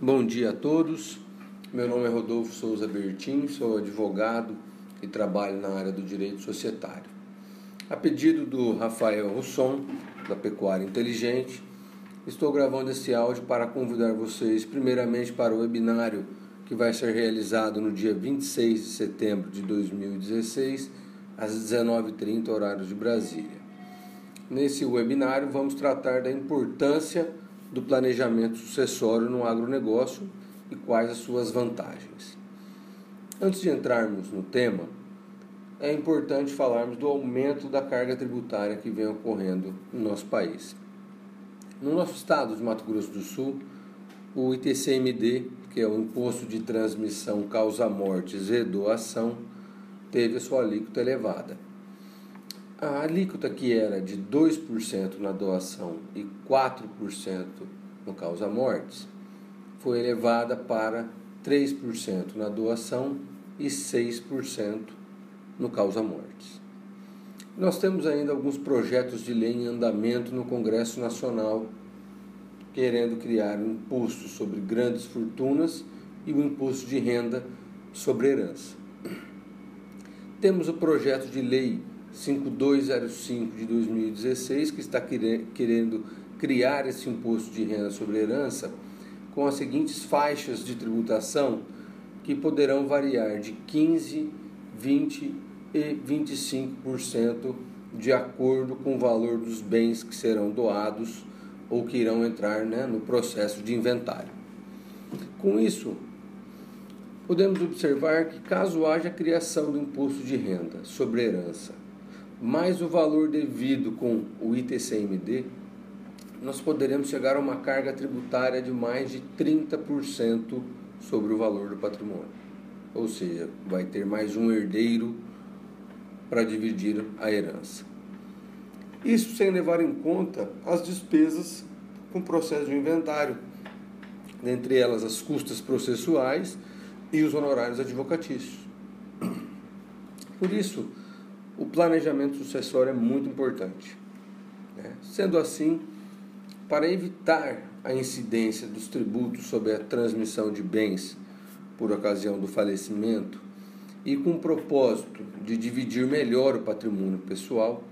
Bom dia a todos. Meu nome é Rodolfo Souza Bertin, sou advogado e trabalho na área do direito societário. A pedido do Rafael Russon, da Pecuária Inteligente, estou gravando esse áudio para convidar vocês, primeiramente, para o webinário que vai ser realizado no dia 26 de setembro de 2016, às 19h30, horário de Brasília. Nesse webinário, vamos tratar da importância do planejamento sucessório no agronegócio e quais as suas vantagens. Antes de entrarmos no tema, é importante falarmos do aumento da carga tributária que vem ocorrendo no nosso país. No nosso estado de Mato Grosso do Sul, o ITCMD, que é o Imposto de Transmissão Causa Mortes e Doação, teve a sua alíquota elevada. A alíquota que era de 2% na doação e 4% no causa-mortes foi elevada para 3% na doação e 6% no causa-mortes. Nós temos ainda alguns projetos de lei em andamento no Congresso Nacional querendo criar um imposto sobre grandes fortunas e um imposto de renda sobre herança. Temos o projeto de lei 5205 de 2016, que está querendo criar esse imposto de renda sobre herança com as seguintes faixas de tributação que poderão variar de 15, 20 e 25% de acordo com o valor dos bens que serão doados ou que irão entrar né, no processo de inventário. Com isso, podemos observar que caso haja criação do imposto de renda sobre herança mais o valor devido com o ITCMD, nós poderemos chegar a uma carga tributária de mais de 30% sobre o valor do patrimônio. Ou seja, vai ter mais um herdeiro para dividir a herança. Isso sem levar em conta as despesas com o processo de inventário, dentre elas as custas processuais e os honorários advocatícios. Por isso, o planejamento sucessório é muito importante. Né? Sendo assim, para evitar a incidência dos tributos sobre a transmissão de bens por ocasião do falecimento e com o propósito de dividir melhor o patrimônio pessoal,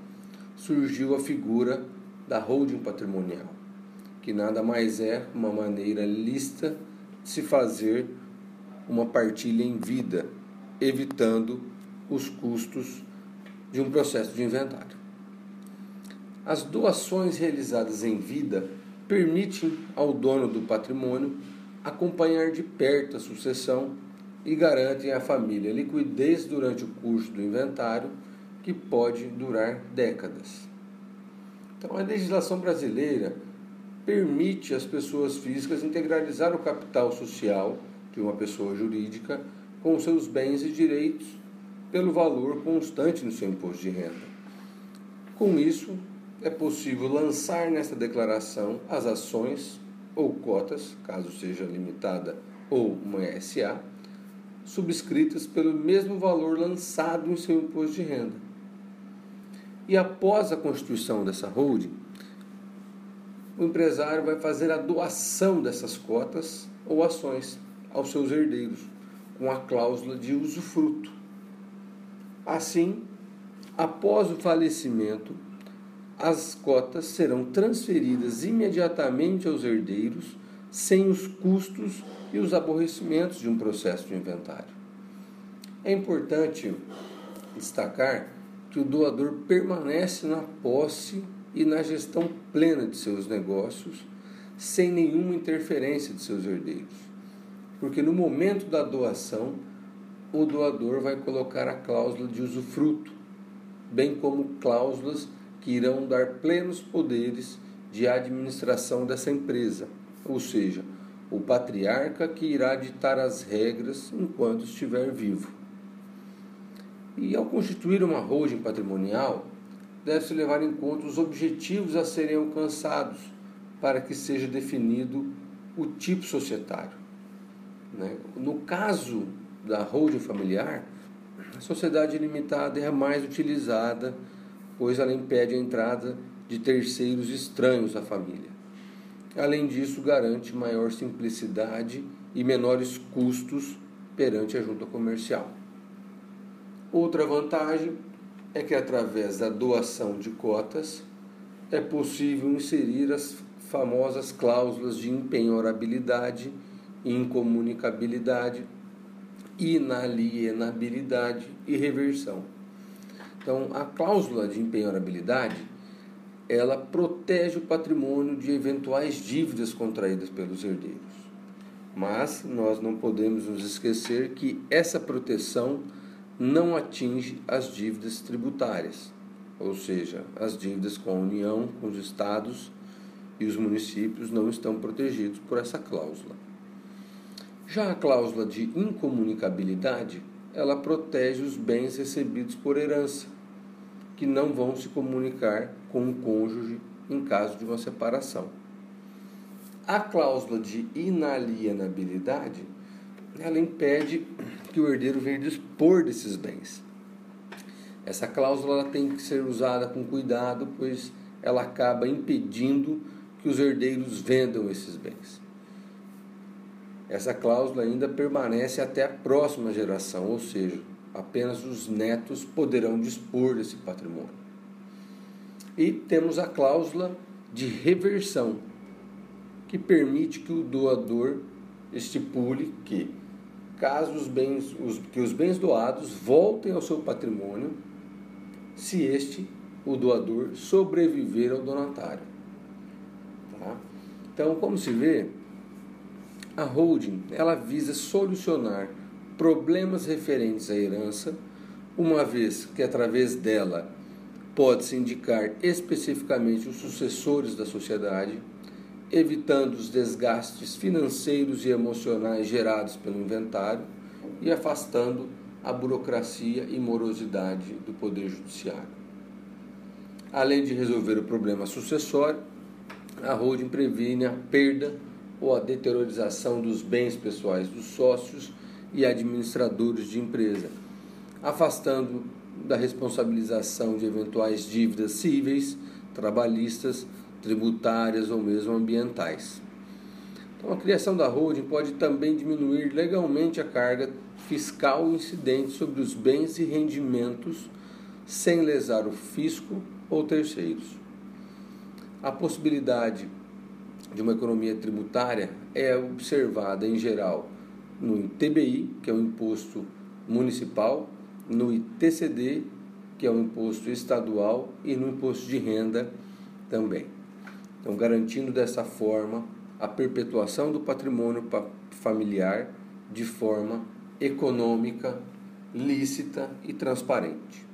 surgiu a figura da holding patrimonial, que nada mais é uma maneira lista de se fazer uma partilha em vida, evitando os custos de um processo de inventário. As doações realizadas em vida permitem ao dono do patrimônio acompanhar de perto a sucessão e garantem à família liquidez durante o curso do inventário, que pode durar décadas. Então, a legislação brasileira permite às pessoas físicas integralizar o capital social de uma pessoa jurídica com seus bens e direitos pelo valor constante no seu imposto de renda. Com isso, é possível lançar nesta declaração as ações ou cotas, caso seja limitada ou uma SA, subscritas pelo mesmo valor lançado em seu imposto de renda. E após a constituição dessa holding, o empresário vai fazer a doação dessas cotas ou ações aos seus herdeiros, com a cláusula de usufruto. Assim, após o falecimento, as cotas serão transferidas imediatamente aos herdeiros, sem os custos e os aborrecimentos de um processo de inventário. É importante destacar que o doador permanece na posse e na gestão plena de seus negócios, sem nenhuma interferência de seus herdeiros. Porque no momento da doação, o doador vai colocar a cláusula de usufruto, bem como cláusulas que irão dar plenos poderes de administração dessa empresa, ou seja, o patriarca que irá ditar as regras enquanto estiver vivo. E ao constituir uma holding patrimonial, deve-se levar em conta os objetivos a serem alcançados para que seja definido o tipo societário. Né? No caso da holding familiar, a sociedade limitada é a mais utilizada, pois ela impede a entrada de terceiros estranhos à família. Além disso, garante maior simplicidade e menores custos perante a junta comercial. Outra vantagem é que, através da doação de cotas, é possível inserir as famosas cláusulas de impenhorabilidade, incomunicabilidade, inalienabilidade e reversão. Então, a cláusula de impenhorabilidade ela protege o patrimônio de eventuais dívidas contraídas pelos herdeiros. Mas nós não podemos nos esquecer que essa proteção não atinge as dívidas tributárias, ou seja, as dívidas com a União, com os estados e os municípios não estão protegidos por essa cláusula. Já a cláusula de incomunicabilidade, ela protege os bens recebidos por herança, que não vão se comunicar com o cônjuge em caso de uma separação. A cláusula de inalienabilidade, ela impede que o herdeiro venha dispor desses bens. Essa cláusula tem que ser usada com cuidado, pois ela acaba impedindo que os herdeiros vendam esses bens. Essa cláusula ainda permanece até a próxima geração, ou seja, apenas os netos poderão dispor desse patrimônio. E temos a cláusula de reversão, que permite que o doador estipule que, caso os bens, os, que os bens doados voltem ao seu patrimônio, se este, o doador, sobreviver ao donatário. Tá? Então, como se vê, a holding ela visa solucionar problemas referentes à herança, uma vez que através dela pode-se indicar especificamente os sucessores da sociedade, evitando os desgastes financeiros e emocionais gerados pelo inventário e afastando a burocracia e morosidade do Poder Judiciário. Além de resolver o problema sucessório, a holding previne a perda ou a deteriorização dos bens pessoais dos sócios e administradores de empresa, afastando da responsabilização de eventuais dívidas cíveis, trabalhistas, tributárias ou mesmo ambientais. Então, a criação da holding pode também diminuir legalmente a carga fiscal incidente sobre os bens e rendimentos sem lesar o fisco ou terceiros. A possibilidade de uma economia tributária é observada em geral no ITBI, que é o imposto municipal, no ITCD, que é o imposto estadual, e no imposto de renda também. Então, garantindo dessa forma a perpetuação do patrimônio familiar de forma econômica, lícita e transparente.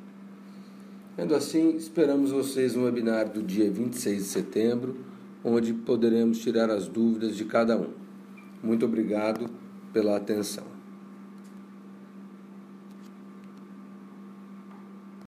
Sendo assim, esperamos vocês no webinar do dia 26 de setembro onde poderemos tirar as dúvidas de cada um. Muito obrigado pela atenção.